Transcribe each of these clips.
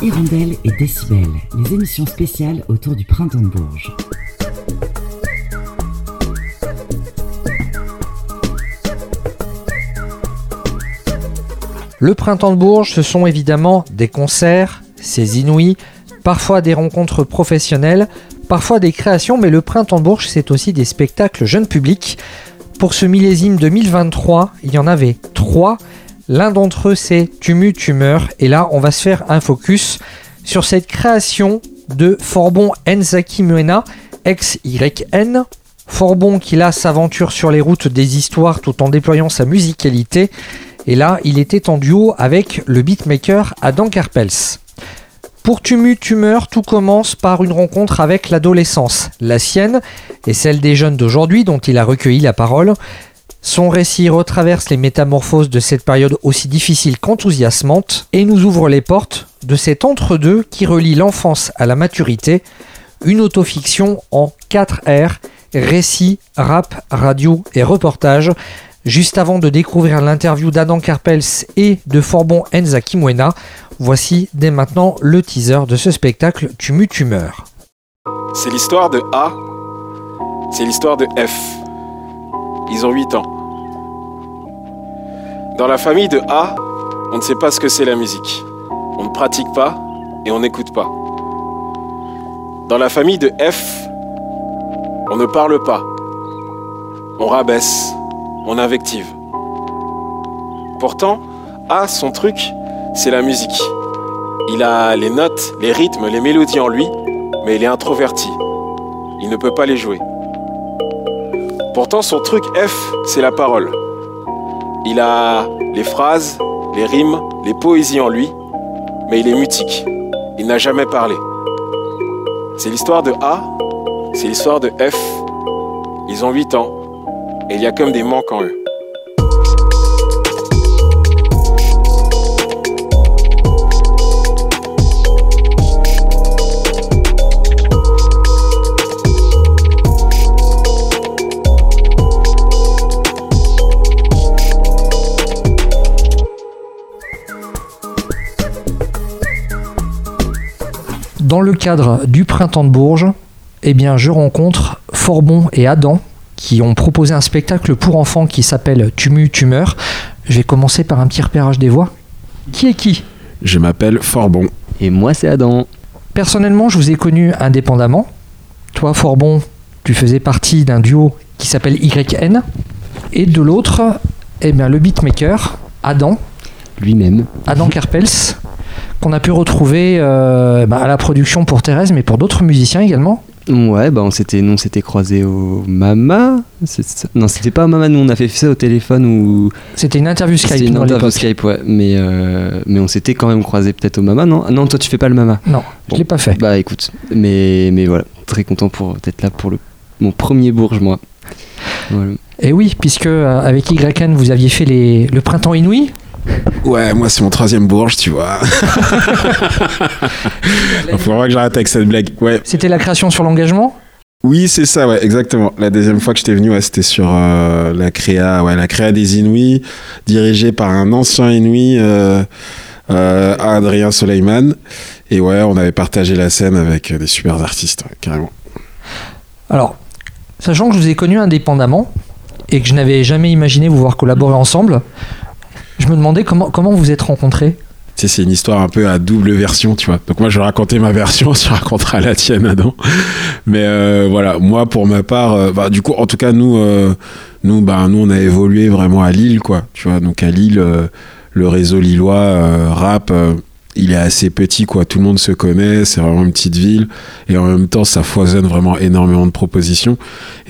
Hirondelle et Décibel, les émissions spéciales autour du printemps de Bourges. Le printemps de Bourges, ce sont évidemment des concerts, ces inouïs, parfois des rencontres professionnelles, parfois des créations, mais le printemps de Bourges, c'est aussi des spectacles jeunes publics. Pour ce millésime 2023, il y en avait trois. L'un d'entre eux, c'est Tumu Tumeur. Et là, on va se faire un focus sur cette création de Forbon Enzaki Muena, ex-YN. Forbon qui là s'aventure sur les routes des histoires tout en déployant sa musicalité. Et là, il était en duo avec le beatmaker Adam Karpels. Pour Tumu Tumeur, tout commence par une rencontre avec l'adolescence, la sienne et celle des jeunes d'aujourd'hui dont il a recueilli la parole. Son récit retraverse les métamorphoses de cette période aussi difficile qu'enthousiasmante et nous ouvre les portes de cet entre-deux qui relie l'enfance à la maturité, une autofiction en 4 R, récit, rap, radio et reportage, Juste avant de découvrir l'interview d'Adam Karpels et de Forbon Enza Kimwena, voici dès maintenant le teaser de ce spectacle Tumu Tumeur. C'est l'histoire de A, c'est l'histoire de F. Ils ont 8 ans. Dans la famille de A, on ne sait pas ce que c'est la musique. On ne pratique pas et on n'écoute pas. Dans la famille de F, on ne parle pas. On rabaisse, on invective. Pourtant, A, son truc, c'est la musique. Il a les notes, les rythmes, les mélodies en lui, mais il est introverti. Il ne peut pas les jouer. Pourtant, son truc F, c'est la parole. Il a les phrases, les rimes, les poésies en lui, mais il est mutique. Il n'a jamais parlé. C'est l'histoire de A, c'est l'histoire de F. Ils ont 8 ans et il y a comme des manques en eux. Dans le cadre du printemps de Bourges, eh bien, je rencontre Forbon et Adam qui ont proposé un spectacle pour enfants qui s'appelle Tumu Tumeur. Je vais commencer par un petit repérage des voix. Qui est qui? Je m'appelle Forbon. Et moi, c'est Adam. Personnellement, je vous ai connu indépendamment. Toi, Forbon, tu faisais partie d'un duo qui s'appelle YN. Et de l'autre, eh bien, le beatmaker, Adam. Lui-même. Adam Kerpels, qu'on a pu retrouver euh, bah, à la production pour Thérèse, mais pour d'autres musiciens également. Ouais, bah on s'était, non, s'était croisé au Mama. Non, c'était pas au Mama. Nous, on a fait ça au téléphone ou. C'était une interview Skype. C'était une interview Skype, ouais. Mais euh, mais on s'était quand même croisé peut-être au Mama, non Non, toi tu fais pas le Mama. Non, je l'ai pas fait. Bah écoute, mais mais voilà, très content pour être là pour le mon premier Bourges, moi. Et oui, puisque euh, avec YN vous aviez fait les, le printemps inouï. Ouais, moi c'est mon troisième Bourges, tu vois. Il faudra que j'arrête avec cette blague. Ouais. C'était la création sur l'engagement? Oui, c'est ça, ouais, exactement. La deuxième fois que j'étais venu, ouais, c'était sur euh, la créa, ouais, la créa des Inuits, dirigée par un ancien Inuit, euh, euh, Adrien Soleiman. Et ouais, on avait partagé la scène avec des super artistes, carrément. Alors, sachant que je vous ai connu indépendamment et que je n'avais jamais imaginé vous voir collaborer ensemble, je me demandais comment, comment vous êtes rencontrés. c'est une histoire un peu à double version, tu vois. Donc moi, je raconter ma version, tu raconteras la tienne, Adam. Mais euh, voilà, moi, pour ma part, euh, bah, du coup, en tout cas, nous, euh, nous, bah, nous, on a évolué vraiment à Lille, quoi. Tu vois, donc à Lille, le réseau lillois rap, il est assez petit, quoi. Tout le monde se connaît, c'est vraiment une petite ville. Et en même temps, ça foisonne vraiment énormément de propositions.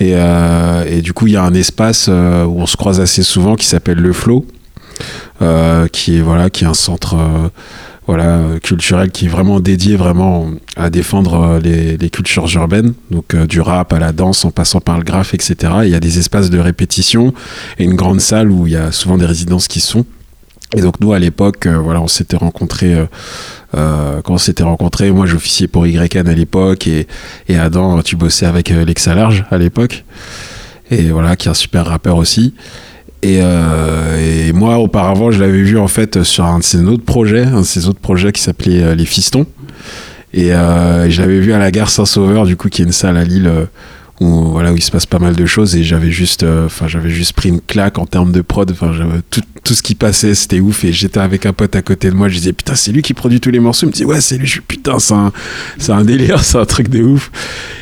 Et, et du coup, il y a un espace où on se croise assez souvent qui s'appelle Le Flow qui est voilà, qui est un centre euh, voilà, culturel qui est vraiment dédié vraiment à défendre euh, les, cultures urbaines, donc du rap à la danse en passant par le graphe, etc. il y a des espaces de répétition et une grande salle où il y a souvent des résidences qui sont. Et donc nous à l'époque, voilà, on s'était rencontrés. Euh, quand on s'était rencontrés, moi j'officiais pour YN à l'époque et, et Adam, tu bossais avec Lexa Large à l'époque. Et voilà, qui est un super rappeur aussi. Et, euh, et moi, auparavant, je l'avais vu en fait sur un de ses autres projets, un de ses autres projets qui s'appelait euh, Les Fistons. Et euh, je l'avais vu à la gare Saint-Sauveur, du coup, qui est une salle à Lille où voilà où il se passe pas mal de choses. Et j'avais juste, euh, enfin, j'avais juste pris une claque en termes de prod. Enfin, tout, tout ce qui passait, c'était ouf. Et j'étais avec un pote à côté de moi. Je disais putain, c'est lui qui produit tous les morceaux. Il me dit ouais, c'est lui. Je suis putain, c'est un, c'est un délire, c'est un truc de ouf.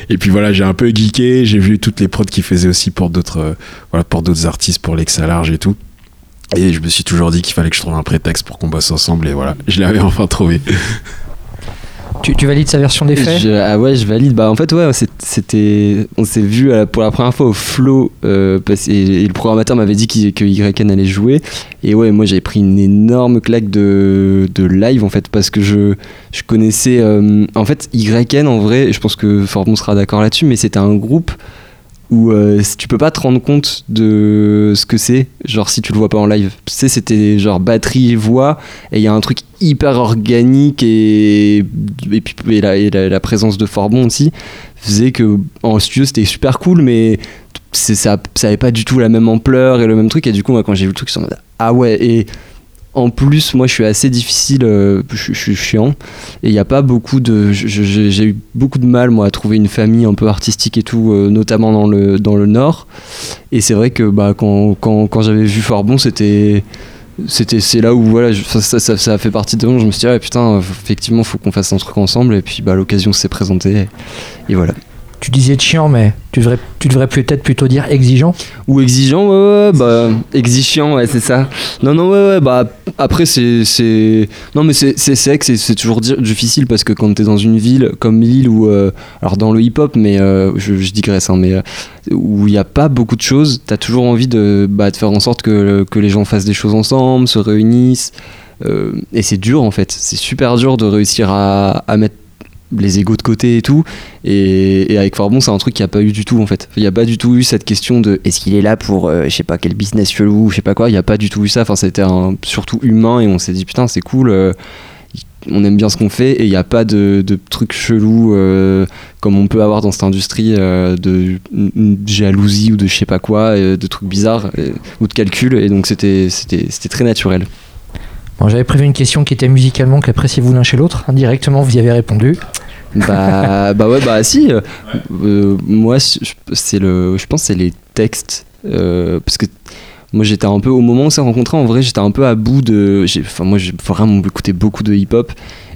Et puis voilà, j'ai un peu geeké. J'ai vu toutes les prods qu'il faisait aussi pour d'autres, euh, voilà, pour d'autres artistes, pour Lexa Large et tout. Et je me suis toujours dit qu'il fallait que je trouve un prétexte pour qu'on bosse ensemble. Et voilà, je l'avais enfin trouvé. Tu, valides sa version des faits ah ouais, je valide. Bah en fait ouais, c'était, on s'est vu pour la première fois au Flow euh, et, le programmateur m'avait dit qu'il- que YN allait jouer. Et ouais, moi j'avais pris une énorme claque de, de live en fait parce que je, je connaissais. euh, en fait YN en vrai, je pense que Forbon sera d'accord là-dessus, mais c'était un groupe où euh, tu peux pas te rendre compte de ce que c'est, genre si tu le vois pas en live. Tu sais, c'était genre batterie, voix, et il y a un truc hyper organique et, et puis et la, et la- présence de Forbon aussi faisait que en studio c'était super cool, mais ça, ça avait pas du tout la même ampleur et le même truc. Et du coup, moi, quand j'ai vu le truc, je me suis ah ouais, et en plus, moi je suis assez difficile, euh, je, suis chiant, et il n'y a pas beaucoup de. J'ai eu beaucoup de mal, moi, à trouver une famille un peu artistique et tout, euh, notamment dans le, dans le Nord. Et c'est vrai que bah, quand, quand, quand j'avais vu Forbon, c'était. C'était, c'est là où voilà, ça, ça, ça, a fait partie de moi. Je me suis dit, ah, putain, effectivement, faut qu'on fasse un truc ensemble. Et puis bah, l'occasion s'est présentée. Et voilà. Tu disais chiant, mais tu devrais, tu devrais peut-être plutôt dire exigeant. Ou exigeant, ouais, ouais, bah, exigeant, ouais, c'est ça. Non, non, ouais, ouais, bah, après, c'est. c'est- Non, mais c'est c'est- que c'est- c'est toujours di- difficile parce que quand t'es dans une ville comme Lille ou. euh, alors, dans le hip-hop, mais euh, je, je digresse, hein, mais. euh, où il n'y a pas beaucoup de choses, t'as toujours envie de, bah, de faire en sorte que, que les gens fassent des choses ensemble, se réunissent. et c'est dur, en fait. C'est super dur de réussir à, à mettre les égaux de côté et tout. Et, et avec Forbon, c'est un truc qu'il n'y a pas eu du tout en fait. Il n'y a pas du tout eu cette question de est-ce qu'il est là pour euh, je sais pas quel business chelou, je sais pas quoi. Il n'y a pas du tout eu ça. Enfin, c'était surtout humain et on s'est dit putain, c'est cool. euh, on aime bien ce qu'on fait et il n'y a pas de, de trucs chelous euh, comme on peut avoir dans cette industrie euh, de jalousie ou de je sais pas quoi, de trucs bizarres ou de calcul. Et donc c'était très naturel. Bon, J'avais prévu une question qui était musicalement qu'appréciez-vous l'un chez l'autre. Indirectement, vous y avez répondu. bah, bah ouais, bah si. euh, euh, moi, je- c'est le, je pense que c'est les textes. euh, parce que moi, j'étais un peu, au moment où on s'est rencontrés, en vrai, j'étais un peu à bout de. Enfin, moi, j'ai vraiment écouté beaucoup de hip-hop.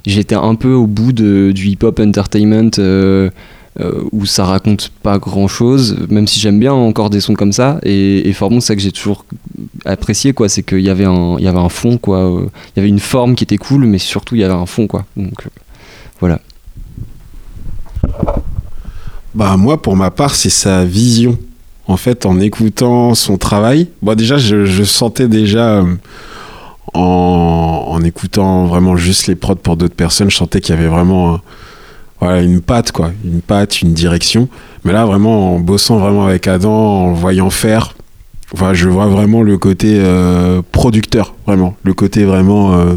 J'étais un peu au bout de, du hip-hop entertainment. euh, euh, où ça raconte pas grand chose, même si j'aime bien encore des sons comme ça. Et, et Forbon, c'est ça que j'ai toujours apprécié, quoi. C'est qu'il y avait un, y avait un fond, quoi. euh, Il y avait une forme qui était cool, mais surtout il y avait un fond, quoi. Donc euh, voilà. Bah moi, pour ma part, c'est sa vision. En fait, en écoutant son travail, bon déjà, je, sentais déjà en, en écoutant vraiment juste les prods pour d'autres personnes, je sentais qu'il y avait vraiment voilà, une patte, quoi, une patte, une direction. Mais là, vraiment, en bossant vraiment avec Adam, en voyant faire, voilà, je vois vraiment le côté euh, producteur, vraiment, le côté vraiment euh,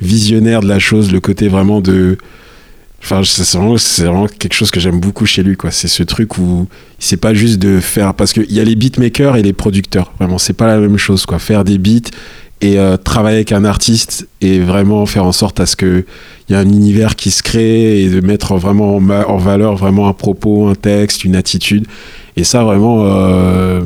visionnaire de la chose, le côté vraiment de Enfin, c'est vraiment, vraiment quelque chose que j'aime beaucoup chez lui, quoi. C'est ce truc où c'est pas juste de faire. Parce qu'il y a les beatmakers et les producteurs. Vraiment, c'est pas la même chose, quoi. Faire des beats et euh, travailler avec un artiste et vraiment faire en sorte à ce qu'il y ait un univers qui se crée et de mettre vraiment en, valeur vraiment un propos, un texte, une attitude. Et ça, vraiment. euh,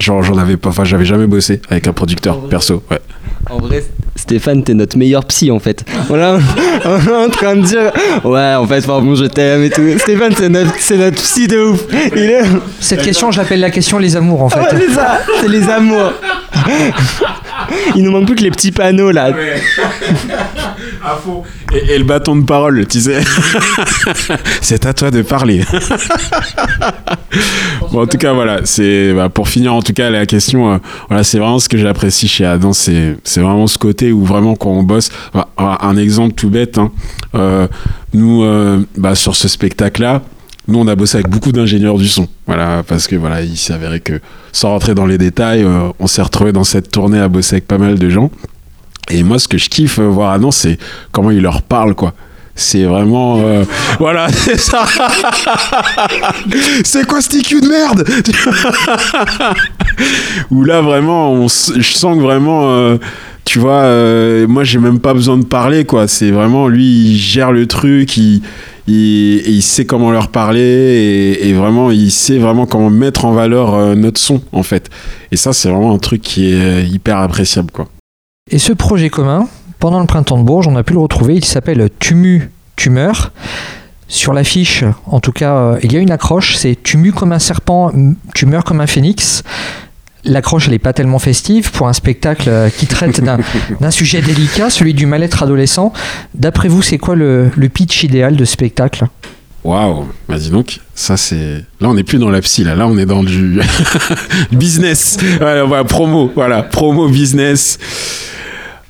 Genre, j'en avais pas, enfin, j'avais jamais bossé avec un producteur perso, ouais. En vrai, Stéphane, t'es notre meilleur psy en fait. Voilà, on est en train de dire, ouais, en fait, bon, je t'aime et tout. Stéphane, c'est notre, c'est notre psy de ouf. Il est. Cette question, je l'appelle la question les amours en fait. Ouais, c'est ça, c'est les amours. Il nous manque plus que les petits panneaux là. Et, et le bâton de parole, tu sais. c'est à toi de parler. bon, en tout cas, voilà. C'est bah, pour finir, en tout cas, la question. euh, voilà, c'est vraiment ce que j'apprécie chez Adam. C'est c'est vraiment ce côté où vraiment quand on bosse. bah, un exemple tout bête. hein, euh, nous, euh, bah, sur ce spectacle-là. Nous, on a bossé avec beaucoup d'ingénieurs du son. Voilà, parce que voilà, il s'est avéré que, sans rentrer dans les détails, on s'est retrouvé dans cette tournée à bosser avec pas mal de gens. Et moi, ce que je kiffe euh, voir Adam, c'est comment il leur parle, quoi. C'est vraiment. euh, voilà, c'est ça. c'est quoi ce TQ de merde? Où là, vraiment, je sens que vraiment. euh, tu vois, moi, j'ai même pas besoin de parler, quoi. C'est vraiment lui, il gère le truc, il, il, il sait comment leur parler, et, et vraiment, il sait vraiment comment mettre en valeur notre son, en fait. Et ça, c'est vraiment un truc qui est hyper appréciable, quoi. Et ce projet commun, pendant le printemps de Bourges, on a pu le retrouver, il s'appelle Tumu Tumeur. Sur l'affiche, en tout cas, euh, il y a une accroche, c'est Tumu comme un serpent, tu meurs comme un phénix. L'accroche, elle n'est pas tellement festive pour un spectacle euh, qui traite d'un d'un sujet délicat, celui du mal-être adolescent. D'après vous, c'est quoi le, le pitch idéal de ce spectacle? Waouh, bah dis donc, ça c'est. Là, on n'est plus dans la psy, là, là, on est dans du business. Voilà, promo, voilà, promo business.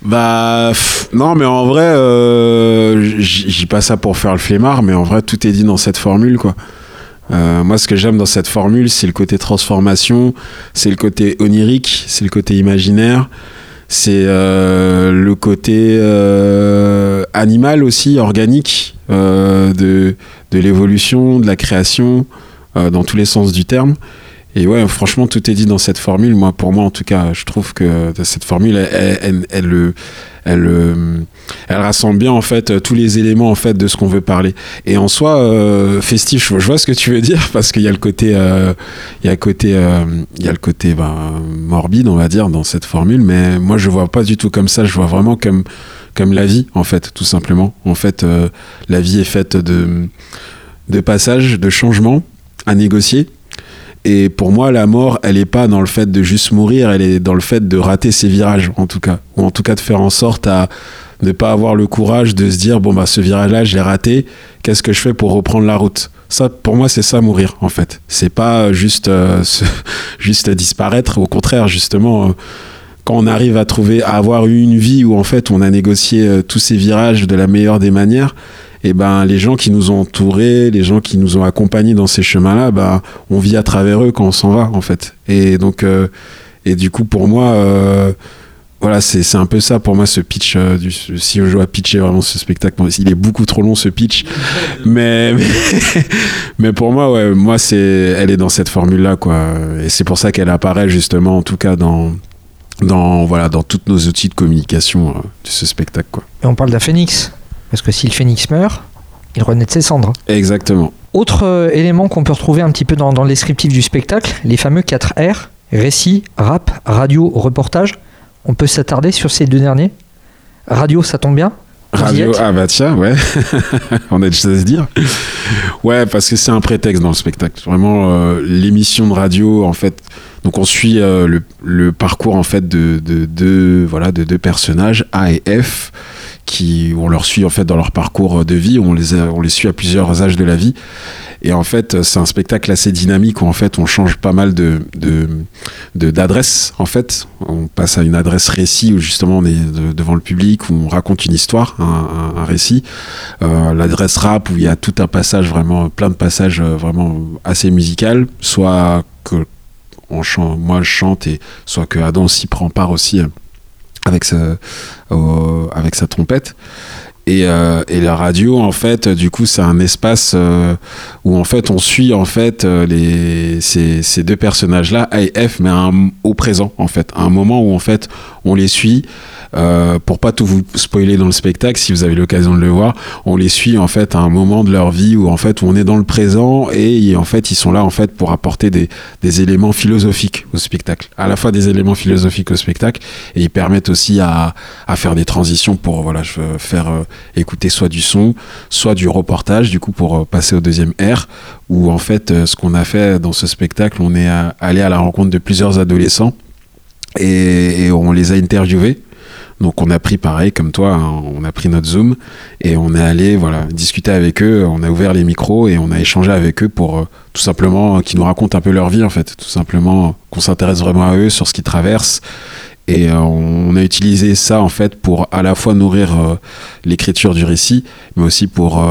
Bah, non, mais en vrai, euh, j'y pas ça pour faire le flemmard, mais en vrai, tout est dit dans cette formule, quoi. Euh, moi, ce que j'aime dans cette formule, c'est le côté transformation, c'est le côté onirique, c'est le côté imaginaire, c'est euh, le côté euh, animal aussi, organique, euh, de, de l'évolution, de la création, dans tous les sens du terme. Et ouais, franchement, tout est dit dans cette formule. Moi, pour moi, en tout cas, je trouve que cette formule, elle, elle, elle, euh, euh, rassemble bien en fait tous les éléments en fait de ce qu'on veut parler. Et en soi, euh, festif, je vois ce que tu veux dire parce qu'il y a le côté, morbide, on va dire, dans cette formule. Mais moi, je vois pas du tout comme ça. Je vois vraiment comme la vie, en fait, tout simplement. En fait, la vie est faite de de passages, de changements à négocier. Et pour moi, la mort, elle est pas dans le fait de juste mourir, elle est dans le fait de rater ses virages, en tout cas. Ou en tout cas de faire en sorte à ne pas avoir le courage de se dire, bon, bah, ce virage-là, je l'ai raté, qu'est-ce que je fais pour reprendre la route? Ça, pour moi, c'est ça, mourir, en fait. C'est pas juste, euh, juste disparaître, au contraire, justement. euh, quand on arrive à trouver, à avoir eu une vie où en fait on a négocié euh, tous ces virages de la meilleure des manières, et ben les gens qui nous ont entourés, les gens qui nous ont accompagnés dans ces chemins-là, ben on vit à travers eux quand on s'en va en fait. Et donc euh, et du coup pour moi euh, voilà c'est c'est un peu ça pour moi ce pitch euh, du, si je dois pitcher vraiment ce spectacle bon, il est beaucoup trop long ce pitch mais mais, mais pour moi ouais moi c'est elle est dans cette formule là quoi et c'est pour ça qu'elle apparaît justement en tout cas dans dans voilà dans tous nos outils de communication euh, de ce spectacle quoi Et on parle d'un phénix. Parce que si le phénix meurt, il renaît de ses cendres. exactement Autre euh, élément qu'on peut retrouver un petit peu dans, dans le descriptif du spectacle, les fameux 4 R, récit, rap, radio, reportage. On peut s'attarder sur ces deux derniers. Radio, ça tombe bien? Radio, ah bah tiens, ouais, on a des choses à se dire. Ouais, parce que c'est un prétexte dans le spectacle. Vraiment, euh, l'émission de radio, en fait, donc on suit euh, le, le parcours en fait de, de, de, voilà, de deux personnages, A et F, qui on leur suit en fait dans leur parcours de vie, on les, on les suit à plusieurs âges de la vie. Et en fait, c'est un spectacle assez dynamique où en fait on change pas mal de d'adresses. En fait, on passe à une adresse récit où justement on est de- devant le public, où on raconte une histoire, un, récit. Euh, L'adresse rap où il y a tout un passage vraiment, plein de passages euh, vraiment assez musical, soit que moi je chante et soit que Adam s'y prend part aussi euh, avec sa, au- avec sa trompette. Et, euh, et la radio, en fait, du coup, c'est un espace euh, où en fait on suit en fait euh, les, ces, ces deux personnages-là, A et F, mais au présent, en fait, à un moment où en fait on les suit. Euh, pour pas tout vous spoiler dans le spectacle, si vous avez l'occasion de le voir, on les suit en fait à un moment de leur vie où en fait on est dans le présent et en fait ils sont là en fait pour apporter des, éléments philosophiques au spectacle, à la fois des éléments philosophiques au spectacle et ils permettent aussi à, faire des transitions pour voilà je veux faire euh, écouter soit du son, soit du reportage du coup pour euh, passer au deuxième R où en fait euh, ce qu'on a fait dans ce spectacle, on est allé à la rencontre de plusieurs adolescents et, on les a interviewés. Donc on a pris pareil comme toi, hein, on a pris notre zoom et on est allé voilà discuter avec eux, on a ouvert les micros et on a échangé avec eux pour euh, tout simplement euh, qu'ils nous racontent un peu leur vie en fait, tout simplement qu'on s'intéresse vraiment à eux sur ce qu'ils traversent. Et euh, on a utilisé ça en fait pour à la fois nourrir l'écriture du récit, mais aussi pour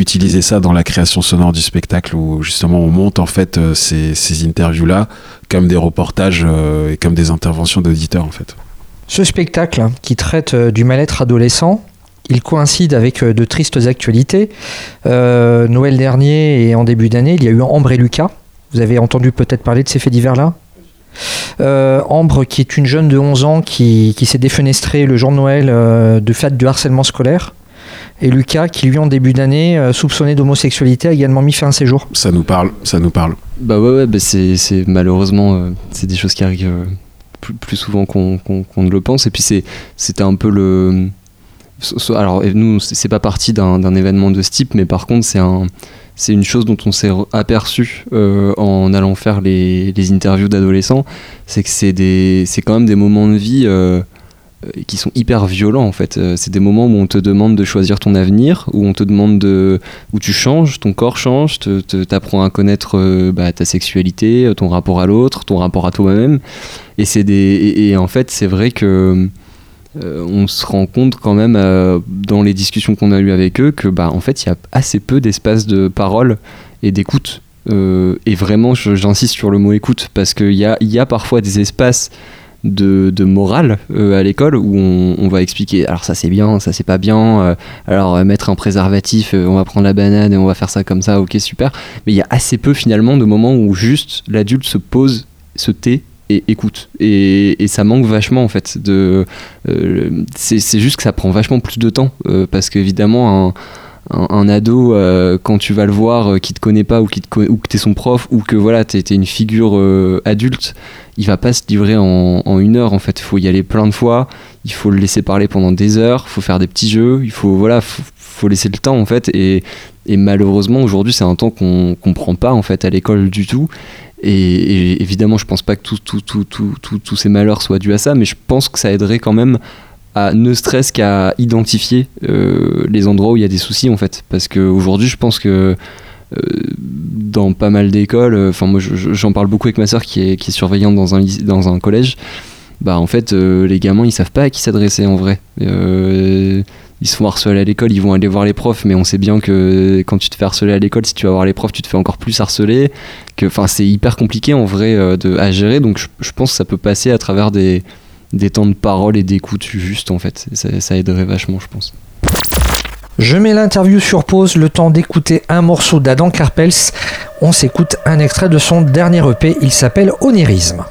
utiliser ça dans la création sonore du spectacle où justement on monte en fait euh, ces, ces interviews là comme des reportages euh, et comme des interventions d'auditeurs en fait. Ce spectacle qui traite euh, du mal-être adolescent, il coïncide avec de tristes actualités. Noël dernier et en début d'année, il y a eu Ambre et Lucas. Vous avez entendu peut-être parler de ces faits divers-là? Ambre, qui est une jeune de 11 ans qui, s'est défenestrée le jour de Noël de fait du harcèlement scolaire. Et Lucas, qui lui, en début d'année, euh, soupçonné d'homosexualité, a également mis fin à ses jours. Ça nous parle, ça nous parle. Bah ouais, ouais bah c'est, c'est malheureusement, euh, c'est des choses qui arrivent euh, plus, plus souvent qu'on, qu'on- qu'on ne le pense. Et puis c'est, c'était un peu le. Alors nous, c'est pas parti d'un, d'un événement de ce type, mais par contre, c'est un. C'est une chose dont on s'est aperçu euh, en allant faire les, les interviews d'adolescents, c'est que c'est des, c'est quand même des moments de vie euh, qui sont hyper violents en fait. Euh, C'est des moments où on te demande de choisir ton avenir, où on te demande de, où tu changes, ton corps change, t'apprends à connaître euh, bah, ta sexualité, euh, ton rapport à l'autre, ton rapport à toi-même. Et c'est des, et, en fait, c'est vrai que on se rend compte quand même dans les discussions qu'on a eues avec eux que bah en fait il y a assez peu d'espace de parole et d'écoute. Et vraiment, j'insiste sur le mot écoute parce qu'il y a, y a parfois des espaces de, morale euh, à l'école où on, va expliquer alors ça c'est bien, ça c'est pas bien, euh, alors euh, mettre un préservatif, on va prendre la banane et on va faire ça comme ça, ok super. Mais il y a assez peu finalement de moments où juste l'adulte se pose, se tait et écoute. Et, ça manque vachement en fait. De, c'est juste que ça prend vachement plus de temps parce qu'évidemment un, un, ado euh, quand tu vas le voir euh, qui te connaît pas ou qui te ou que t'es son prof ou que voilà t'es t'es une figure euh, adulte il va pas se livrer en, une heure en fait. Il faut y aller plein de fois. Il faut le laisser parler pendant des heures. Il faut faire des petits jeux. Il faut voilà faut, laisser le temps en fait. Et, malheureusement aujourd'hui c'est un temps qu'on qu'on prend pas en fait à l'école du tout. Et, évidemment je pense pas que tout- tout- tout- tout- tous ces malheurs soient dus à ça mais je pense que ça aiderait quand même à ne stress qu'à identifier euh, les endroits où il y a des soucis en fait. Parce qu'aujourd'hui je pense que euh, dans pas mal d'écoles euh, enfin moi je- je- j'en parle beaucoup avec ma soeur qui est, surveillante dans un, dans un collège. Bah en fait les gamins ils savent pas à qui s'adresser en vrai. Ils se font harceler à l'école ils vont aller voir les profs mais on sait bien que quand tu te fais harceler à l'école si tu vas voir les profs tu te fais encore plus harceler enfin c'est hyper compliqué en vrai de, à gérer. Donc je pense que ça peut passer à travers des des temps de parole et d'écoute juste en fait. Ça, aiderait vachement, je pense. Je mets l'interview sur pause, le temps d'écouter un morceau d'Adam Karpels. On s'écoute un extrait de son dernier EP, il s'appelle. Onirisme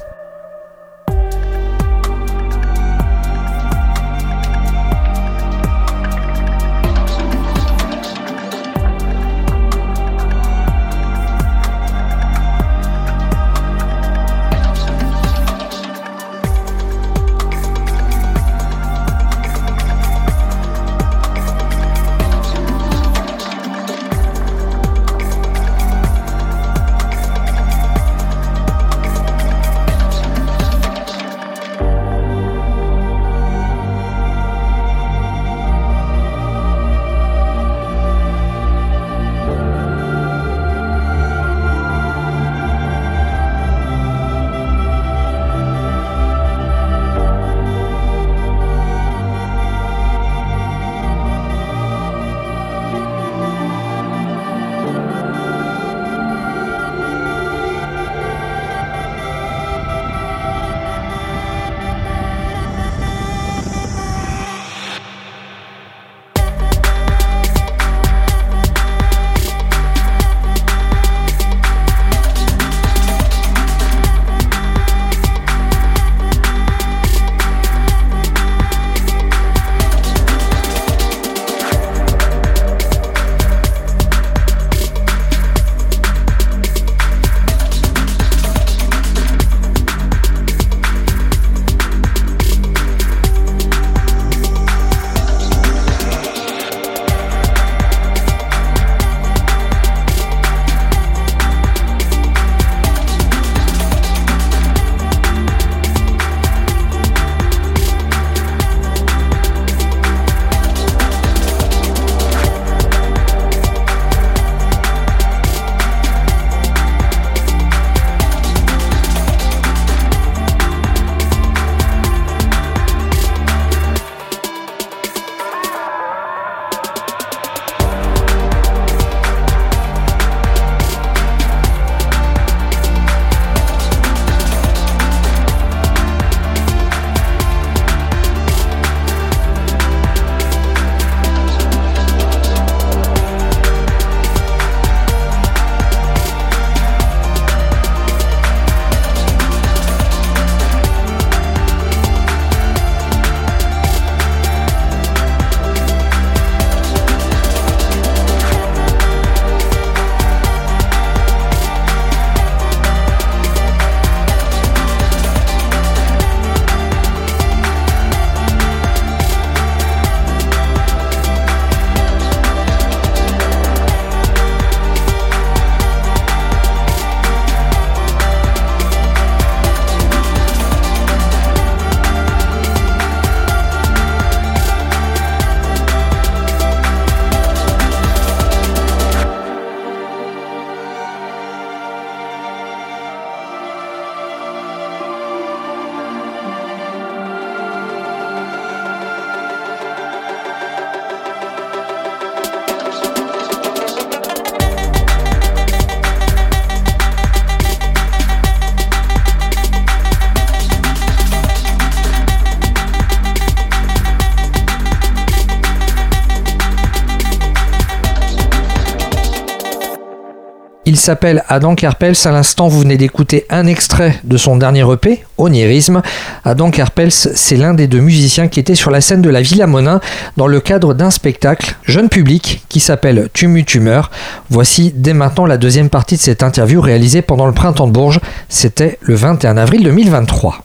s'appelle Adam Karpels. À l'instant, vous venez d'écouter un extrait de son dernier EP, Onirisme. Adam Karpels, c'est l'un des deux musiciens qui était sur la scène de la Villa Monin dans le cadre d'un spectacle jeune public qui s'appelle Tumu Tumeur. Voici dès maintenant la deuxième partie de cette interview réalisée pendant le printemps de Bourges. C'était le 21 avril 2023.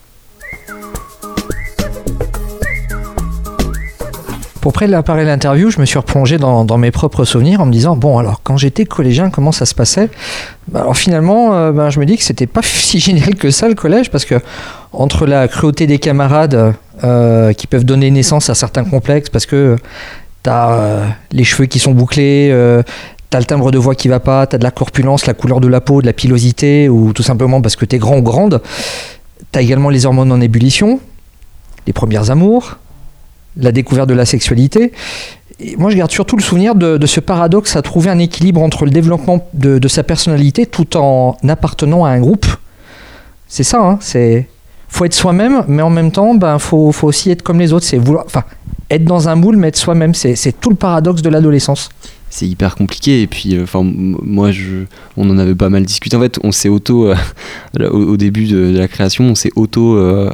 Pour préparer l'interview, je me suis replongé dans, mes propres souvenirs en me disant bon alors quand j'étais collégien comment ça se passait? Bah, Alors finalement euh, ben, je me dis que c'était pas si génial que ça le collège parce que entre la cruauté des camarades euh, qui peuvent donner naissance à certains complexes parce que t'as euh, les cheveux qui sont bouclés, euh, t'as le timbre de voix qui va pas, t'as de la corpulence, la couleur de la peau, de la pilosité ou tout simplement parce que t'es grand ou grande. T'as également les hormones en ébullition, les premières amours, la découverte de la sexualité. Moi, je garde surtout le souvenir de, ce paradoxe à trouver un équilibre entre le développement de, sa personnalité tout en appartenant à un groupe. C'est ça, hein, c'est faut être soi-même, mais en même temps, ben faut, faut aussi être comme les autres. C'est vouloir, enfin, être dans un moule, mais être soi-même. C'est tout le paradoxe de l'adolescence. C'est hyper compliqué. Et puis euh, enfin moi je on en avait pas mal discuté. En fait on s'est auto euh, au, début de, la création on s'est auto euh,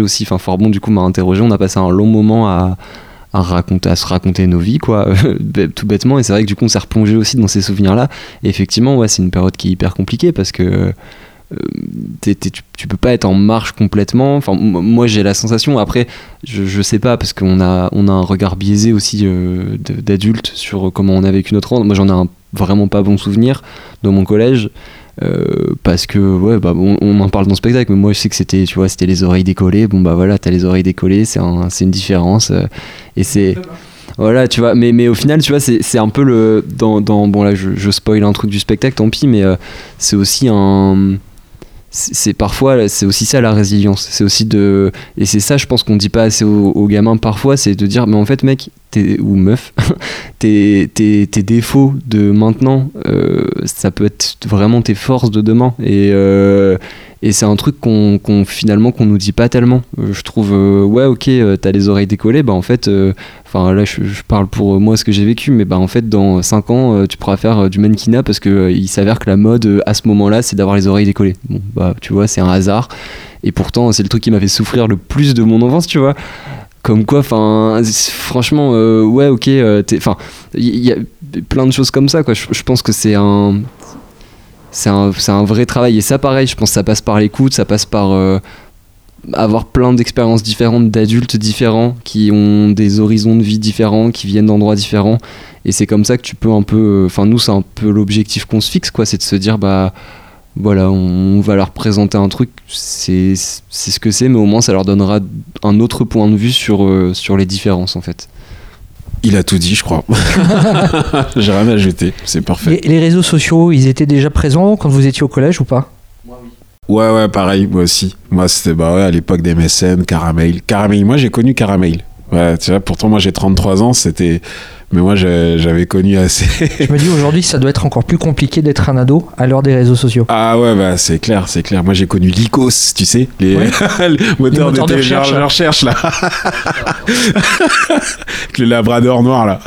aussi. Enfin Forbon du coup m'a interrogé. On a passé un long moment à raconter se raconter nos vies quoi tout bêtement. Et c'est vrai que du coup on s'est replongé aussi dans ces souvenirs là et effectivement ouais c'est une période qui est hyper compliquée parce que euh, tu, tu peux pas être en marche complètement. Enfin, moi j'ai la sensation. Après, je, je sais pas parce qu'on a on a un regard biaisé aussi euh, d'adulte sur comment on a vécu notre enfance. Moi j'en ai vraiment pas bon souvenir dans mon collège. euh, parce que ouais bah on, on en parle dans le spectacle mais moi je sais que c'était tu vois c'était les oreilles décollées bon bah voilà t'as les oreilles décollées c'est un, une différence et c'est voilà tu vois mais, mais au final tu vois c'est un peu le dans, dans bon là je, je spoil un truc du spectacle tant pis mais c'est aussi un c'est parfois c'est aussi ça la résilience. C'est aussi de et c'est ça je pense qu'on dit pas assez aux, gamins parfois c'est de dire mais en fait mec t'es ou meuf tes, tes, tes défauts de maintenant euh, ça peut être vraiment tes forces de demain. Et euh, et c'est un truc qu'on finalement qu'on nous dit pas tellement. Euh, je trouve euh, ouais ok euh, t'as les oreilles décollées bah en fait enfin là je, parle pour moi ce que j'ai vécu mais bah en fait dans 5 ans tu pourras faire du mannequinat parce que il s'avère que la mode à ce moment là c'est d'avoir les oreilles décollées. Bon bah tu vois c'est un hasard. Et pourtant c'est le truc qui m'a fait souffrir le plus de mon enfance tu vois. Comme quoi enfin franchement ouais ok enfin il y, a plein de choses comme ça quoi. Je pense que c'est un c'est un, un vrai travail. Et ça pareil je pense que ça passe par l'écoute ça passe par euh, avoir plein d'expériences différentes d'adultes différents qui ont des horizons de vie différents qui viennent d'endroits différents. Et c'est comme ça que tu peux un peu enfin nous c'est un peu l'objectif qu'on se fixe quoi. C'est de se dire bah voilà on, va leur présenter un truc. C'est c'est ce que c'est mais au moins ça leur donnera un autre point de vue sur euh, sur les différences en fait Il a tout dit, je crois. J'ai rien à ajouter. C'est parfait. Les, les réseaux sociaux, ils étaient déjà présents quand vous étiez au collège ou pas? Ouais, ouais, pareil, moi aussi. Moi, c'était bah ouais, à l'époque des MSN, Caramel. Caramel, moi j'ai connu Caramel. Ouais, tu vois, pourtant moi j'ai 33 ans, c'était. Mais moi j'avais connu assez. Je me dis aujourd'hui, ça doit être encore plus compliqué d'être un ado à l'heure des réseaux sociaux. Ah ouais, bah c'est clair, c'est clair. Moi j'ai connu Lycos, tu sais, les, Ouais. les moteurs, moteurs de de recherche, télécharge- là. de recherche là. Avec le labrador noir là.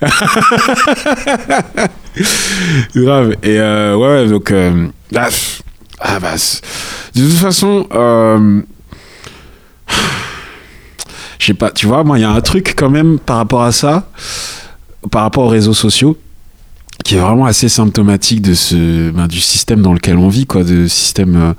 Grave. Et euh, ouais, donc. euh, ah, ah, bah. De toute façon. euh, je sais pas, tu vois, moi il y a un truc quand même par rapport à ça, par rapport aux réseaux sociaux qui est vraiment assez symptomatique de ce ben, du système dans lequel on vit quoi de système euh,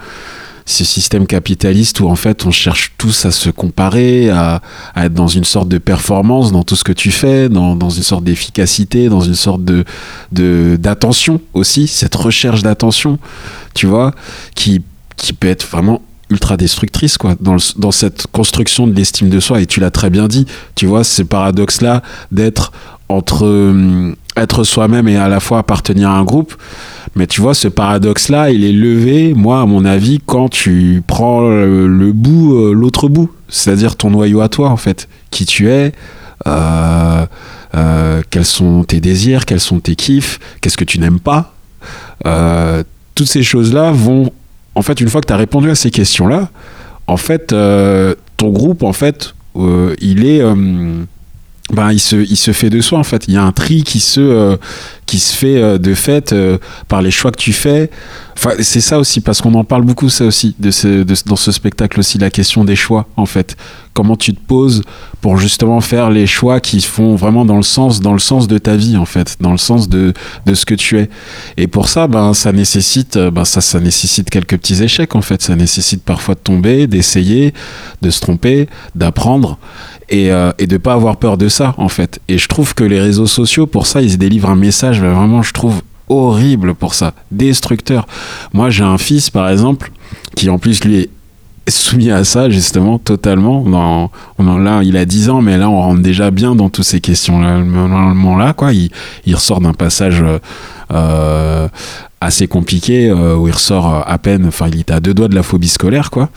ce système capitaliste où en fait on cherche tous à se comparer à, être dans une sorte de performance dans tout ce que tu fais dans, une sorte d'efficacité dans une sorte de d'attention aussi cette recherche d'attention tu vois qui qui peut être vraiment ultra destructrice quoi dans, dans cette construction de l'estime de soi et tu l'as très bien dit. Tu vois ce paradoxe là d'être entre hum, être soi-même et à la fois appartenir à un groupe mais tu vois ce paradoxe là il est levé moi à mon avis quand tu prends le, bout euh, l'autre bout c'est-à-dire ton noyau à toi en fait. Qui tu es euh, euh, quels sont tes désirs quels sont tes kiffs qu'est-ce que tu n'aimes pas. Euh, toutes ces choses là vont en fait une fois que tu as répondu à ces questions là en fait euh, ton groupe en fait euh, il est euh, ben, il se, il se fait de soi en fait. Il y a un tri qui se, qui se fait euh, de fait euh, par les choix que tu fais. Enfin, c'est ça aussi, parce qu'on en parle beaucoup, ça aussi, de dans ce spectacle aussi, la question des choix, en fait. Comment tu te poses pour justement faire les choix qui font vraiment dans le sens, dans le sens de ta vie, en fait, dans le sens de, de ce que tu es. Et pour ça, ben, ça nécessite, ben, ça, ça nécessite quelques petits échecs, en fait. Ça nécessite parfois de tomber, d'essayer, de se tromper, d'apprendre et, euh, et de pas avoir peur de ça en fait. Et je trouve que les réseaux sociaux pour ça ils délivrent un message vraiment je trouve horrible pour ça, destructeur. Moi j'ai un fils par exemple qui en plus lui est soumis à ça justement totalement. Là il a 10 ans mais là on rentre déjà bien dans toutes ces questions là là quoi. Il, ressort d'un passage euh, euh, assez compliqué euh, où il ressort à peine enfin il était à deux doigts de la phobie scolaire quoi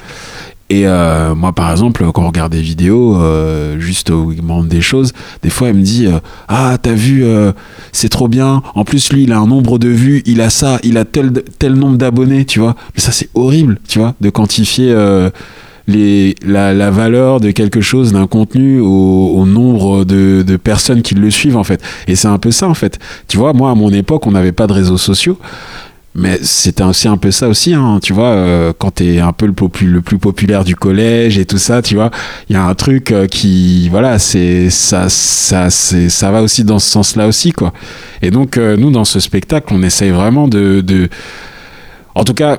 et euh, moi, par exemple, quand on regarde des vidéos, euh, juste où il me montre des choses, des fois, il me dit euh, Ah, t'as vu, euh, c'est trop bien. En plus, lui, il a un nombre de vues, il a ça, il a tel, tel nombre d'abonnés, tu vois. Mais ça, c'est horrible, tu vois, de quantifier euh, les, la, la valeur de quelque chose, d'un contenu au, au nombre de, de personnes qui le suivent, en fait. Et c'est un peu ça, en fait. Tu vois, moi, à mon époque, on n'avait pas de réseaux sociaux. Mais c'était aussi un peu ça aussi, hein, tu vois, euh, quand t'es un peu le, le plus populaire du collège et tout ça, tu vois, il y a un truc euh, qui, voilà, c'est ça, ça, ça va aussi dans ce sens-là aussi, quoi. Et donc, euh, nous, dans ce spectacle, on essaye vraiment de, en tout cas,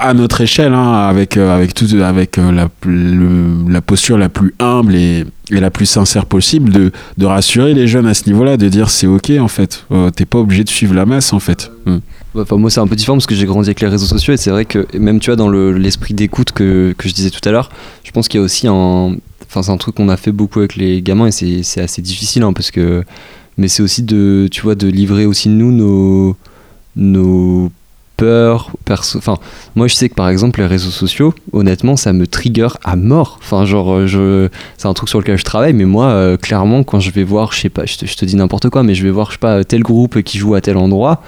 à notre échelle, hein, avec, avec, tout, avec la, la posture la plus humble et, la plus sincère possible, de, de rassurer les jeunes à ce niveau-là, de dire c'est ok en fait, Euh, t'es pas obligé de suivre la masse en fait. Mm. Enfin, moi, c'est un peu différent parce que j'ai grandi avec les réseaux sociaux et c'est vrai que même tu vois dans le- l'esprit d'écoute que, que je disais tout à l'heure, je pense qu'il y a aussi un, enfin c'est un truc qu'on a fait beaucoup avec les gamins et c'est assez difficile hein, parce que, mais c'est aussi de, tu vois, de livrer aussi nous nos nos peurs perso. Enfin, moi je sais que par exemple les réseaux sociaux, honnêtement, ça me trigger à mort. Enfin, genre, c'est un truc sur lequel je travaille, mais moi, euh, clairement, quand je vais voir, je sais pas, je te, je te dis n'importe quoi, mais je vais voir, je sais pas, tel groupe qui joue à tel endroit.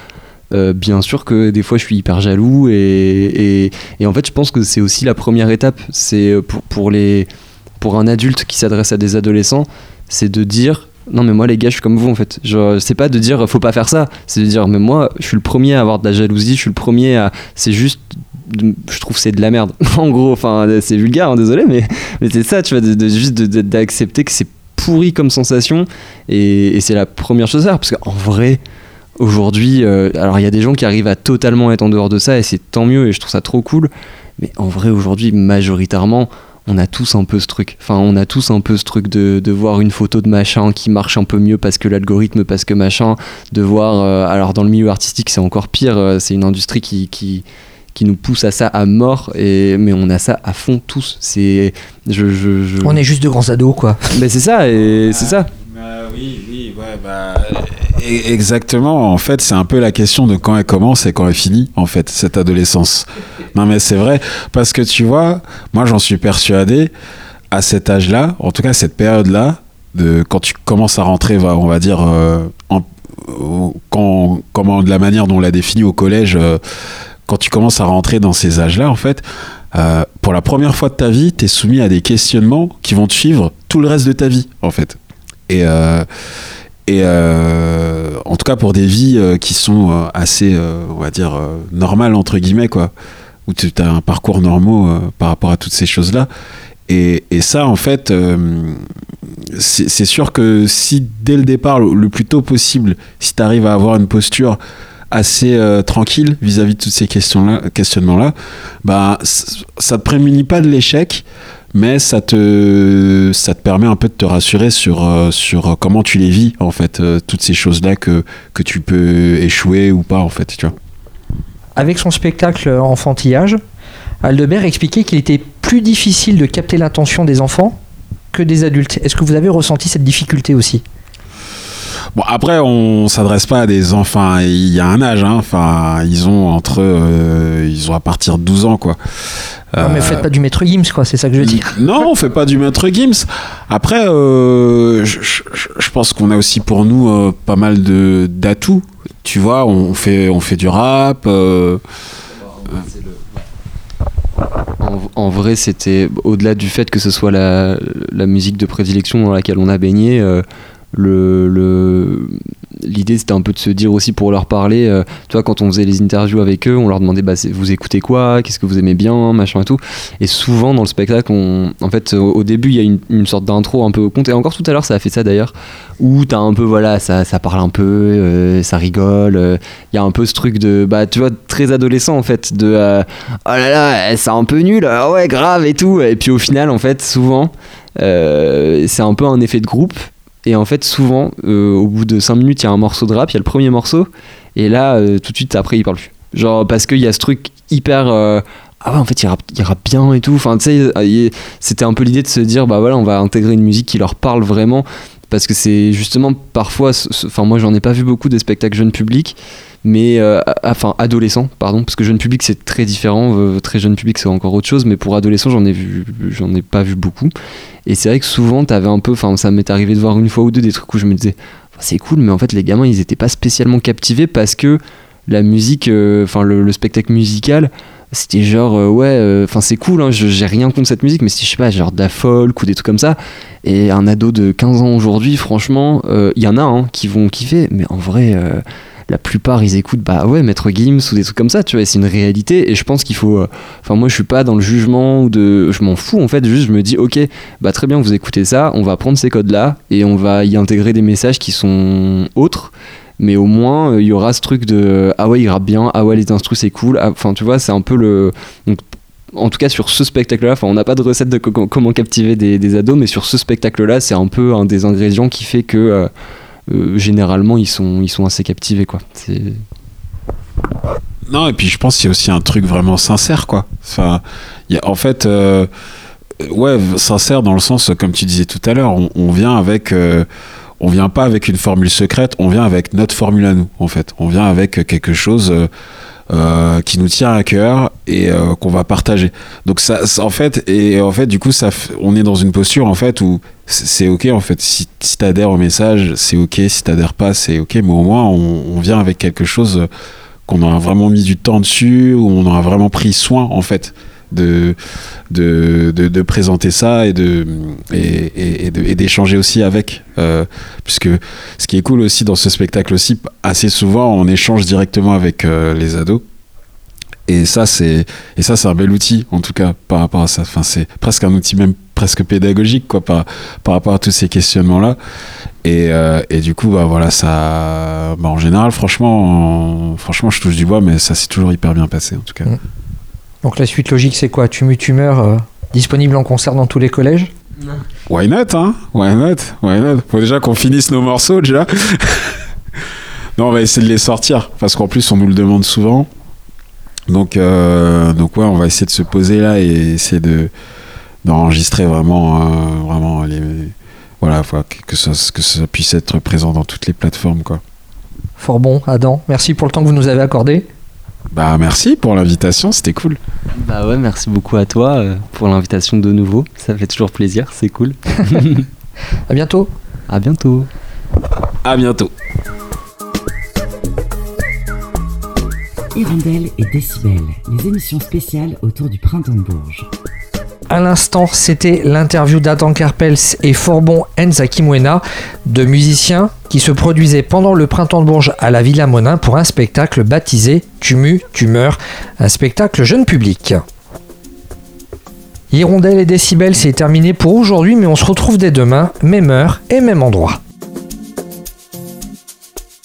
Euh, bien sûr que des fois je suis hyper jaloux et, et, en fait je pense que c'est aussi la première étape. C'est euh, pour, pour, les, pour un adulte qui s'adresse à des adolescents c'est de dire non mais moi les gars je suis comme vous en fait. Genre c'est pas de dire faut pas faire ça. C'est de dire mais moi je suis le premier à avoir de la jalousie je suis le premier à c'est juste je trouve c'est de la merde. En gros enfin c'est vulgaire hein, désolé mais, mais c'est ça tu vois juste d'accepter que c'est pourri comme sensation. Et, et c'est la première chose à faire parce qu'en vrai aujourd'hui euh, alors il y a des gens qui arrivent à totalement être en dehors de ça et c'est tant mieux et je trouve ça trop cool mais en vrai aujourd'hui majoritairement on a tous un peu ce truc. Enfin, on a tous un peu ce truc de, de voir une photo de machin qui marche un peu mieux parce que l'algorithme, parce que machin, de voir. euh, alors, dans le milieu artistique, c'est encore pire. euh, c'est une industrie qui, qui, qui nous pousse à ça à mort, et, mais on a ça à fond tous. C'est. Je, je, je- On est juste de grands ados, quoi. Mais c'est ça, et c'est ça. Bah oui, oui, ouais, bah, exactement. En fait, c'est un peu la question de quand elle commence et quand elle finit, en fait, cette adolescence. Non, mais c'est vrai, parce que tu vois, moi j'en suis persuadé, à cet âge-là, en tout cas cette période-là, de quand tu commences à rentrer, on va dire, euh, comment, de la manière dont on l'a défini au collège, euh, quand tu commences à rentrer dans ces âges-là, en fait, euh, pour la première fois de ta vie, tu es soumis à des questionnements qui vont te suivre tout le reste de ta vie, en fait. Et, et euh, en tout cas pour des vies euh, qui sont euh, assez, on va dire, normales, entre guillemets, quoi, où tu as un parcours normaux euh, par rapport à toutes ces choses-là. Et, ça, en fait, c'est sûr que si dès le départ, le, plus tôt possible, si tu arrives à avoir une posture assez tranquille vis-à-vis de toutes ces questions-là, questionnements-là, bah, ça te prémunit pas de l'échec, mais ça te, ça te permet un peu de te rassurer sur, euh, sur comment tu les vis, en fait, euh, toutes ces choses-là que, que tu peux échouer ou pas, en fait, tu vois. Avec son spectacle Enfantillage, Aldebert expliquait qu'il était plus difficile de capter l'attention des enfants que des adultes. Est-ce que vous avez ressenti cette difficulté aussi? Bon, après, on s'adresse pas à des enfants. Il y a un âge, hein. Enfin, ils ont entre. euh, ils ont à partir de 12 ans, quoi. Non, mais Euh, faites pas du maître Gims, quoi, c'est ça que je veux dire. Non, on fait pas du maître Gims. Après, euh, je, je- je pense qu'on a aussi pour nous euh, pas mal de d'atouts. Tu vois, on fait, on fait du rap. euh, En, en vrai, c'était au-delà du fait que ce soit la, la musique de prédilection dans laquelle on a baigné, euh, l'idée c'était un peu de se dire aussi pour leur parler. euh, tu quand on faisait les interviews avec eux, on leur demandait bah, vous écoutez quoi, qu'est-ce que vous aimez bien, machin et tout. Et souvent dans le spectacle, en fait, au, début, il y a une, sorte d'intro un peu au compte. Et encore tout à l'heure, ça a fait ça d'ailleurs, où t'as un peu, voilà, ça, ça parle un peu, euh, ça rigole. euh, Il y a un peu ce truc de, bah, tu vois, très adolescent en fait, de euh, oh là là, c'est un peu nul, ah ouais, grave et tout. Et puis au final, en fait, souvent, c'est un peu un effet de groupe. Et en fait, souvent, euh, au bout de 5 minutes, il y a un morceau de rap, il y a le premier morceau, et là, euh, tout de suite après, il parle plus. Genre, parce qu'il y a ce truc hyper. euh, ah ouais, en fait, il rappe, il bien et tout. Enfin, tu sais, c'était un peu l'idée de se dire, bah voilà, on va intégrer une musique qui leur parle vraiment. Parce que c'est justement parfois. Enfin, moi, j'en ai pas vu beaucoup des spectacles jeunes publics, mais. enfin, adolescents, pardon. Parce que jeune public, c'est très différent. très jeune public, c'est encore autre chose. Mais pour adolescents, j'en ai, j'en ai pas vu beaucoup. Et c'est vrai que souvent, t'avais un peu. Enfin, ça m'est arrivé de voir une fois ou deux des trucs où je me disais, c'est cool, mais en fait, les gamins, ils étaient pas spécialement captivés parce que la musique, euh, enfin, le, le spectacle musical, c'était genre, euh, ouais, euh, enfin, c'est cool, hein, j'ai rien contre cette musique, mais c'était, je sais pas, genre de la folk ou des trucs comme ça. Et un ado de 15 ans aujourd'hui, franchement, il y en a hein, qui vont kiffer, mais en vrai. Euh, la plupart ils écoutent bah ouais Maître Gims ou des trucs comme ça tu vois c'est une réalité et je pense qu'il faut euh, enfin moi je suis pas dans le jugement ou de je m'en fous en fait juste je me dis ok bah très bien vous écoutez ça on va prendre ces codes là et on va y intégrer des messages qui sont autres mais au moins euh, il y aura ce truc de ah ouais il rappe bien ah ouais les instrus c'est cool Ah, enfin tu vois c'est un peu le en tout cas sur ce spectacle là enfin on n'a pas de recette de co- comment captiver des, des ados mais sur ce spectacle là c'est un peu un des ingrédients qui fait que euh, euh, généralement ils sont ils sont assez captivés quoi Non, et puis je pense qu'il y a aussi un truc vraiment sincère, quoi. Enfin, en fait, euh, ouais, sincère dans le sens, comme tu disais tout à l'heure, on, on vient avec. euh, on vient pas avec une formule secrète, on vient avec notre formule à nous, en fait. On vient avec quelque chose euh, qui nous tient à cœur et euh, qu'on va partager. Donc ça, en fait, et en fait, du coup, ça, on est dans une posture en fait où c'est ok en fait. Si, si t'adhères au message, c'est ok. Si t'adhères pas, c'est ok. Mais au moins, on, vient avec quelque chose qu'on a vraiment mis du temps dessus, où on a vraiment pris soin en fait de de, de, présenter ça et de et, et, d'échanger aussi avec euh, puisque ce qui est cool aussi dans ce spectacle aussi assez souvent on échange directement avec euh, les ados. Et ça c'est et ça c'est un bel outil en tout cas par rapport à ça. Enfin c'est presque un outil même presque pédagogique quoi par, par rapport à tous ces questionnements là et, euh, et du coup bah voilà ça bah, en général franchement en- franchement je touche du bois mais ça s'est toujours hyper bien passé en tout cas. Mm. Donc la suite logique, c'est quoi? Tumu Tumeur, euh, disponible en concert dans tous les collèges? Why not, hein? Why not? Why not? Faut déjà qu'on finisse nos morceaux, déjà. non, on va essayer de les sortir, parce qu'en plus, on nous le demande souvent. Donc, euh, donc ouais, on va essayer de se poser là et essayer de d'enregistrer vraiment, euh, vraiment les... Voilà, que ça, que ça puisse être présent dans toutes les plateformes, quoi. Fort bon, Adam. Merci pour le temps que vous nous avez accordé. Bah, merci pour l'invitation, c'était cool. Bah ouais, merci beaucoup à toi euh, pour l'invitation de nouveau. Ça fait toujours plaisir, c'est cool. À bientôt. À bientôt. À bientôt. Hirondelle et Décibel, les émissions spéciales autour du printemps de Bourges. À l'instant, c'était l'interview d'Adam Karpels et Forbon Enza Kimwena, deux musiciens qui se produisaient pendant le printemps de Bourges à la Villa Monin pour un spectacle baptisé Tumu Tumeur, un spectacle jeune public. Hirondelle et Décibel, c'est terminé pour aujourd'hui, mais on se retrouve dès demain, même heure et même endroit.